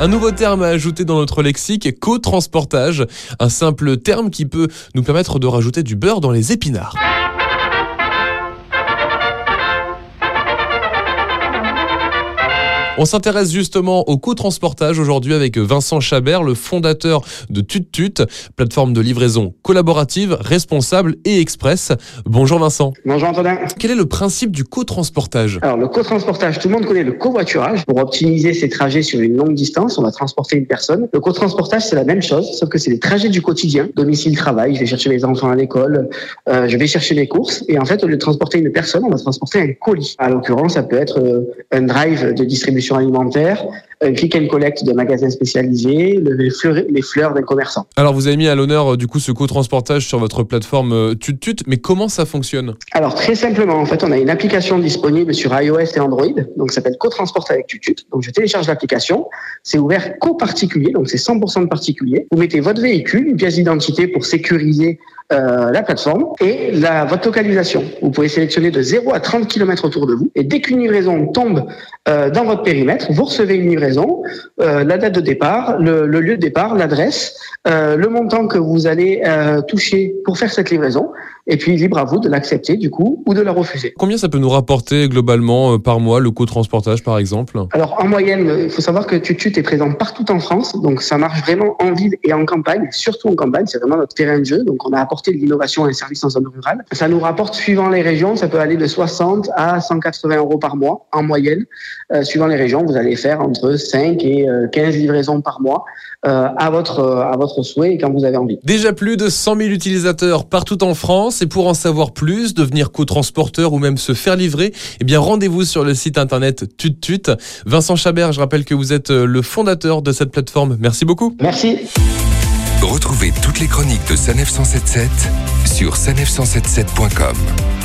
Un nouveau terme à ajouter dans notre lexique, co-transportage. Un simple terme qui peut nous permettre de rajouter du beurre dans les épinards. On s'intéresse justement au co-transportage aujourd'hui avec Vincent Chabert, le fondateur de TutTut, plateforme de livraison collaborative, responsable et express. Bonjour Vincent. Bonjour Antonin. Quel est le principe du co-transportage? Alors le co-transportage, tout le monde connaît le covoiturage. Pour optimiser ses trajets sur une longue distance, on va transporter une personne. Le co-transportage, c'est la même chose, sauf que c'est des trajets du quotidien, domicile-travail. Je vais chercher mes enfants à l'école, euh, je vais chercher mes courses. Et en fait, au lieu de transporter une personne, on va transporter un colis. À l'occurrence, ça peut être euh, un drive de distribution alimentaire, un click and collect de magasins spécialisés, les fleurs, les fleurs d'un commerçant. Alors vous avez mis à l'honneur euh, du coup ce co-transportage sur votre plateforme euh, TutTut, mais comment ça fonctionne? Alors très simplement, en fait, on a une application disponible sur iOS et Android, donc ça s'appelle Co-Transport avec TutTut. Donc je télécharge l'application, c'est ouvert co-particulier, donc c'est 100% de particulier. Vous mettez votre véhicule, une pièce d'identité pour sécuriser euh, la plateforme et la, votre localisation. Vous pouvez sélectionner de 0 à 30 km autour de vous et dès qu'une livraison tombe euh, dans votre vous recevez une livraison, euh, la date de départ, le, le lieu de départ, l'adresse, euh, le montant que vous allez euh, toucher pour faire cette livraison et puis libre à vous de l'accepter du coup ou de la refuser. Combien ça peut nous rapporter globalement euh, par mois le co-transportage par exemple? Alors en moyenne, il faut savoir que TuTut est présent partout en France, donc ça marche vraiment en ville et en campagne, surtout en campagne, c'est vraiment notre terrain de jeu, donc on a apporté de l'innovation et un service en zone rurale. Ça nous rapporte suivant les régions, ça peut aller de 60 à 180 euros par mois en moyenne. Euh, suivant les régions, vous allez faire entre 5 et 15 euh, livraisons par mois euh, à votre à votre souhait et quand vous avez envie. Déjà plus de 100 000 utilisateurs partout en France et pour en savoir plus, devenir co-transporteur ou même se faire livrer, eh bien rendez-vous sur le site internet TutTut. Vincent Chabert, je rappelle que vous êtes le fondateur de cette plateforme. Merci beaucoup. Merci. Retrouvez toutes les chroniques de Sanef 177 sur sanef177.com.